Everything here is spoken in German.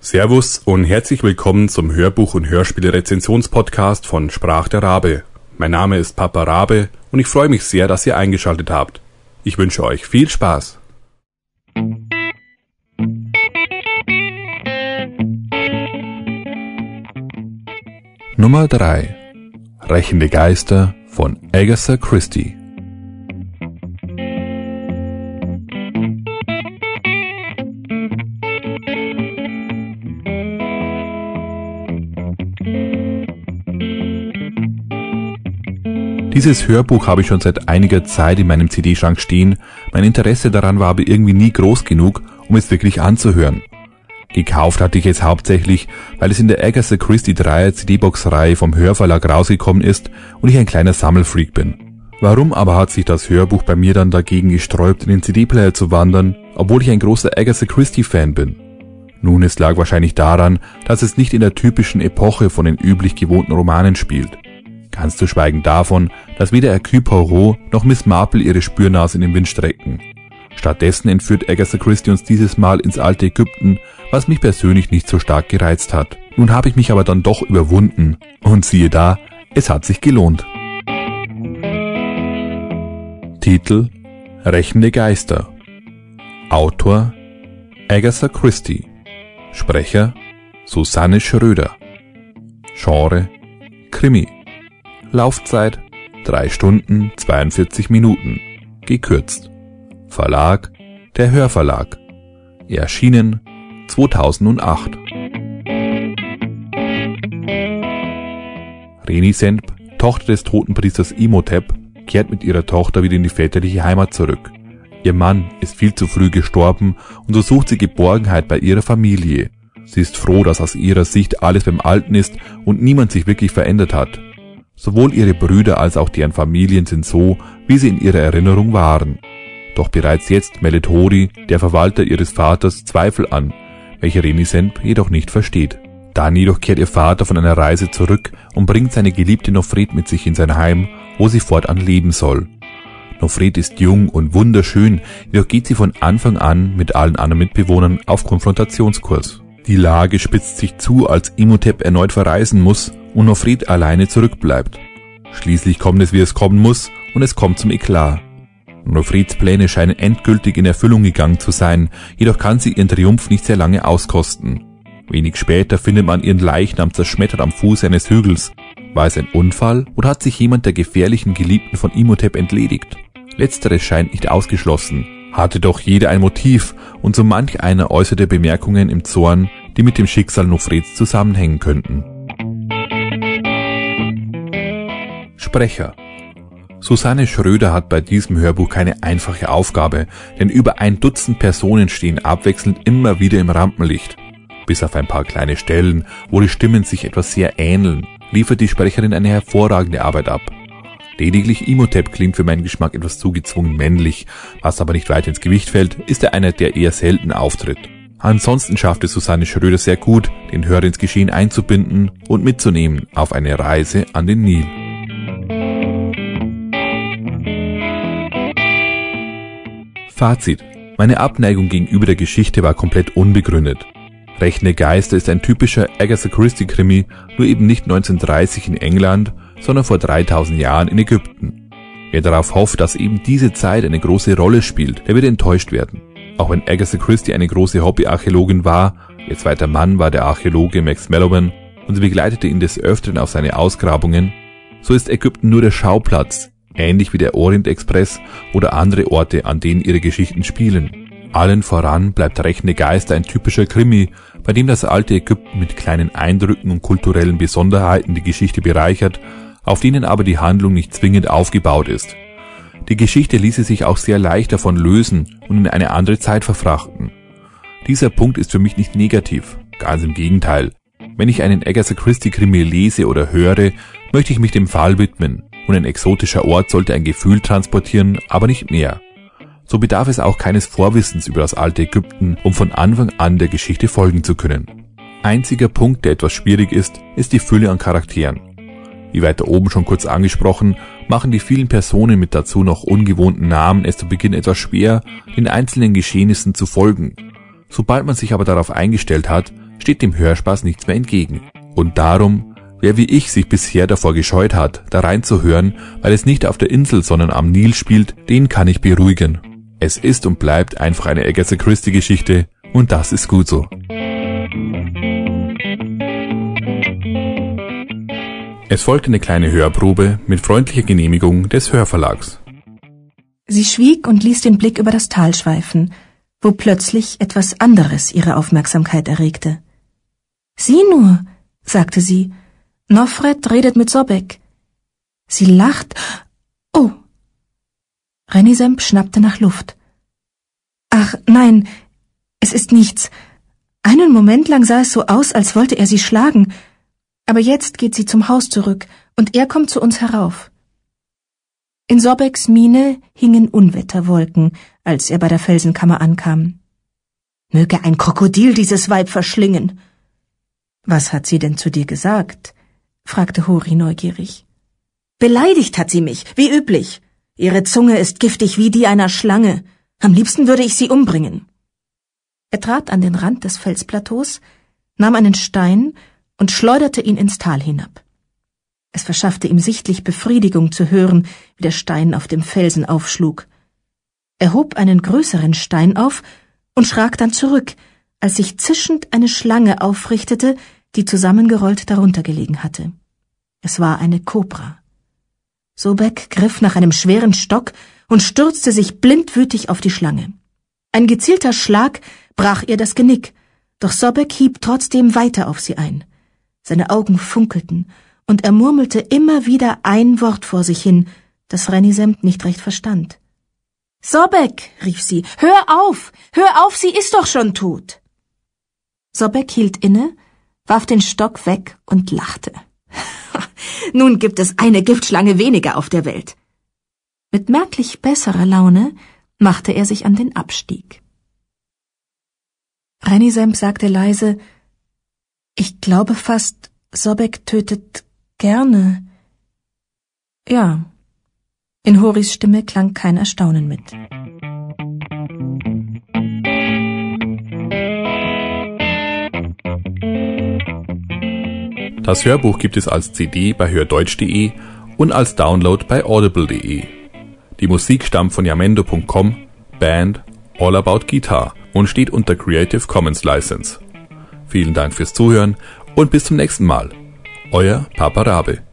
Servus und herzlich willkommen zum Hörbuch- und Hörspiele-Rezensionspodcast von Sprach der Rabe. Mein Name ist Papa Rabe und ich freue mich sehr, dass ihr eingeschaltet habt. Ich wünsche euch viel Spaß. Nummer 3 Rächende Geister von Agatha Christie Dieses Hörbuch habe ich schon seit einiger Zeit in meinem CD-Schrank stehen, mein Interesse daran war aber irgendwie nie groß genug, um es wirklich anzuhören. Gekauft hatte ich es hauptsächlich, weil es in der Agatha Christie 3 CD-Box-Reihe vom Hörverlag rausgekommen ist und ich ein kleiner Sammelfreak bin. Warum aber hat sich das Hörbuch bei mir dann dagegen gesträubt, in den CD-Player zu wandern, obwohl ich ein großer Agatha Christie-Fan bin? Nun, es lag wahrscheinlich daran, dass es nicht in der typischen Epoche von den üblich gewohnten Romanen spielt. Ganz zu schweigen davon, dass weder Hercule Poirot noch Miss Marple ihre Spürnase in den Wind strecken. Stattdessen entführt Agatha Christie uns dieses Mal ins alte Ägypten, was mich persönlich nicht so stark gereizt hat. Nun habe ich mich aber dann doch überwunden. Und siehe da, es hat sich gelohnt. Titel Rächende Geister Autor Agatha Christie Sprecher Susanne Schröder Genre Krimi Laufzeit 3 Stunden 42 Minuten. Gekürzt. Verlag Der Hörverlag. Erschienen 2008. Renisenp, Tochter des toten Priesters Imhotep, kehrt mit ihrer Tochter wieder in die väterliche Heimat zurück. Ihr Mann ist viel zu früh gestorben und so sucht sie Geborgenheit bei ihrer Familie. Sie ist froh, dass aus ihrer Sicht alles beim Alten ist und niemand sich wirklich verändert hat. Sowohl ihre Brüder als auch deren Familien sind so, wie sie in ihrer Erinnerung waren. Doch bereits jetzt meldet Hori, der Verwalter ihres Vaters, Zweifel an, welche Renisenp jedoch nicht versteht. Dann jedoch kehrt ihr Vater von einer Reise zurück und bringt seine geliebte Nofret mit sich in sein Heim, wo sie fortan leben soll. Nofret ist jung und wunderschön, jedoch geht sie von Anfang an mit allen anderen Mitbewohnern auf Konfrontationskurs. Die Lage spitzt sich zu, als Imhotep erneut verreisen muss und Nofret alleine zurückbleibt. Schließlich kommt es, wie es kommen muss, und es kommt zum Eklat. Nofrets Pläne scheinen endgültig in Erfüllung gegangen zu sein, jedoch kann sie ihren Triumph nicht sehr lange auskosten. Wenig später findet man ihren Leichnam zerschmettert am Fuß eines Hügels. War es ein Unfall oder hat sich jemand der gefährlichen Geliebten von Imhotep entledigt? Letzteres scheint nicht ausgeschlossen. Hatte doch jeder ein Motiv und so manch einer äußerte Bemerkungen im Zorn, die mit dem Schicksal Nofrets zusammenhängen könnten. Sprecher Susanne Schröder hat bei diesem Hörbuch keine einfache Aufgabe, denn über ein Dutzend Personen stehen abwechselnd immer wieder im Rampenlicht. Bis auf ein paar kleine Stellen, wo die Stimmen sich etwas sehr ähneln, liefert die Sprecherin eine hervorragende Arbeit ab. Lediglich Imhotep klingt für meinen Geschmack etwas zugezwungen männlich, was aber nicht weit ins Gewicht fällt, ist er einer, der eher selten auftritt. Ansonsten schafft es Susanne Schröder sehr gut, den Hörer ins Geschehen einzubinden und mitzunehmen auf eine Reise an den Nil. Fazit. Meine Abneigung gegenüber der Geschichte war komplett unbegründet. Rechne Geister ist ein typischer Agatha Christie Krimi, nur eben nicht 1930 in England, sondern vor 3000 Jahren in Ägypten. Wer darauf hofft, dass eben diese Zeit eine große Rolle spielt, der wird enttäuscht werden. Auch wenn Agatha Christie eine große Hobbyarchäologin war, ihr zweiter Mann war der Archäologe Max Melloman und sie begleitete ihn des Öfteren auf seine Ausgrabungen, so ist Ägypten nur der Schauplatz, ähnlich wie der Orient Express oder andere Orte, an denen ihre Geschichten spielen. Allen voran bleibt Rechne Geister ein typischer Krimi, bei dem das alte Ägypten mit kleinen Eindrücken und kulturellen Besonderheiten die Geschichte bereichert, auf denen aber die Handlung nicht zwingend aufgebaut ist. Die Geschichte ließe sich auch sehr leicht davon lösen und in eine andere Zeit verfrachten. Dieser Punkt ist für mich nicht negativ, ganz im Gegenteil. Wenn ich einen Agatha Christie Krimi lese oder höre, möchte ich mich dem Fall widmen, und ein exotischer Ort sollte ein Gefühl transportieren, aber nicht mehr. So bedarf es auch keines Vorwissens über das alte Ägypten, um von Anfang an der Geschichte folgen zu können. Einziger Punkt, der etwas schwierig ist, ist die Fülle an Charakteren. Wie weiter oben schon kurz angesprochen, machen die vielen Personen mit dazu noch ungewohnten Namen es zu Beginn etwas schwer, den einzelnen Geschehnissen zu folgen. Sobald man sich aber darauf eingestellt hat, steht dem Hörspaß nichts mehr entgegen. Und darum, wer wie ich sich bisher davor gescheut hat, da reinzuhören, weil es nicht auf der Insel, sondern am Nil spielt, den kann ich beruhigen. Es ist und bleibt einfach eine Agatha Christie Geschichte und das ist gut so. Es folgte eine kleine Hörprobe mit freundlicher Genehmigung des Hörverlags. Sie schwieg und ließ den Blick über das Tal schweifen, wo plötzlich etwas anderes ihre Aufmerksamkeit erregte. Sieh nur, sagte sie, Nofred redet mit Sobek. Sie lacht. Oh. Renisemp schnappte nach Luft. Ach, nein, es ist nichts. Einen Moment lang sah es so aus, als wollte er sie schlagen, aber jetzt geht sie zum Haus zurück, und er kommt zu uns herauf. In Sobeks Miene hingen Unwetterwolken, als er bei der Felsenkammer ankam. Möge ein Krokodil dieses Weib verschlingen. Was hat sie denn zu dir gesagt? fragte Hori neugierig. Beleidigt hat sie mich, wie üblich. Ihre Zunge ist giftig wie die einer Schlange. Am liebsten würde ich sie umbringen. Er trat an den Rand des Felsplateaus, nahm einen Stein und schleuderte ihn ins Tal hinab. Es verschaffte ihm sichtlich Befriedigung zu hören, wie der Stein auf dem Felsen aufschlug. Er hob einen größeren Stein auf und schrak dann zurück, als sich zischend eine Schlange aufrichtete, die zusammengerollt darunter gelegen hatte. Es war eine Kobra. Sobek griff nach einem schweren Stock und stürzte sich blindwütig auf die Schlange. Ein gezielter Schlag brach ihr das Genick, doch Sobek hieb trotzdem weiter auf sie ein. Seine Augen funkelten, und er murmelte immer wieder ein Wort vor sich hin, das Renisemt nicht recht verstand. Sobek, rief sie, hör auf, hör auf, sie ist doch schon tot. Sobek hielt inne, warf den Stock weg und lachte. Nun gibt es eine Giftschlange weniger auf der Welt. Mit merklich besserer Laune machte er sich an den Abstieg. Renisemp sagte leise, ich glaube fast, Sobek tötet gerne. Ja. In Horis Stimme klang kein Erstaunen mit. Das Hörbuch gibt es als CD bei hördeutsch.de und als Download bei audible.de. Die Musik stammt von yamendo.com, Band All About Guitar und steht unter Creative Commons License. Vielen Dank fürs Zuhören und bis zum nächsten Mal. Euer Papa Rabe.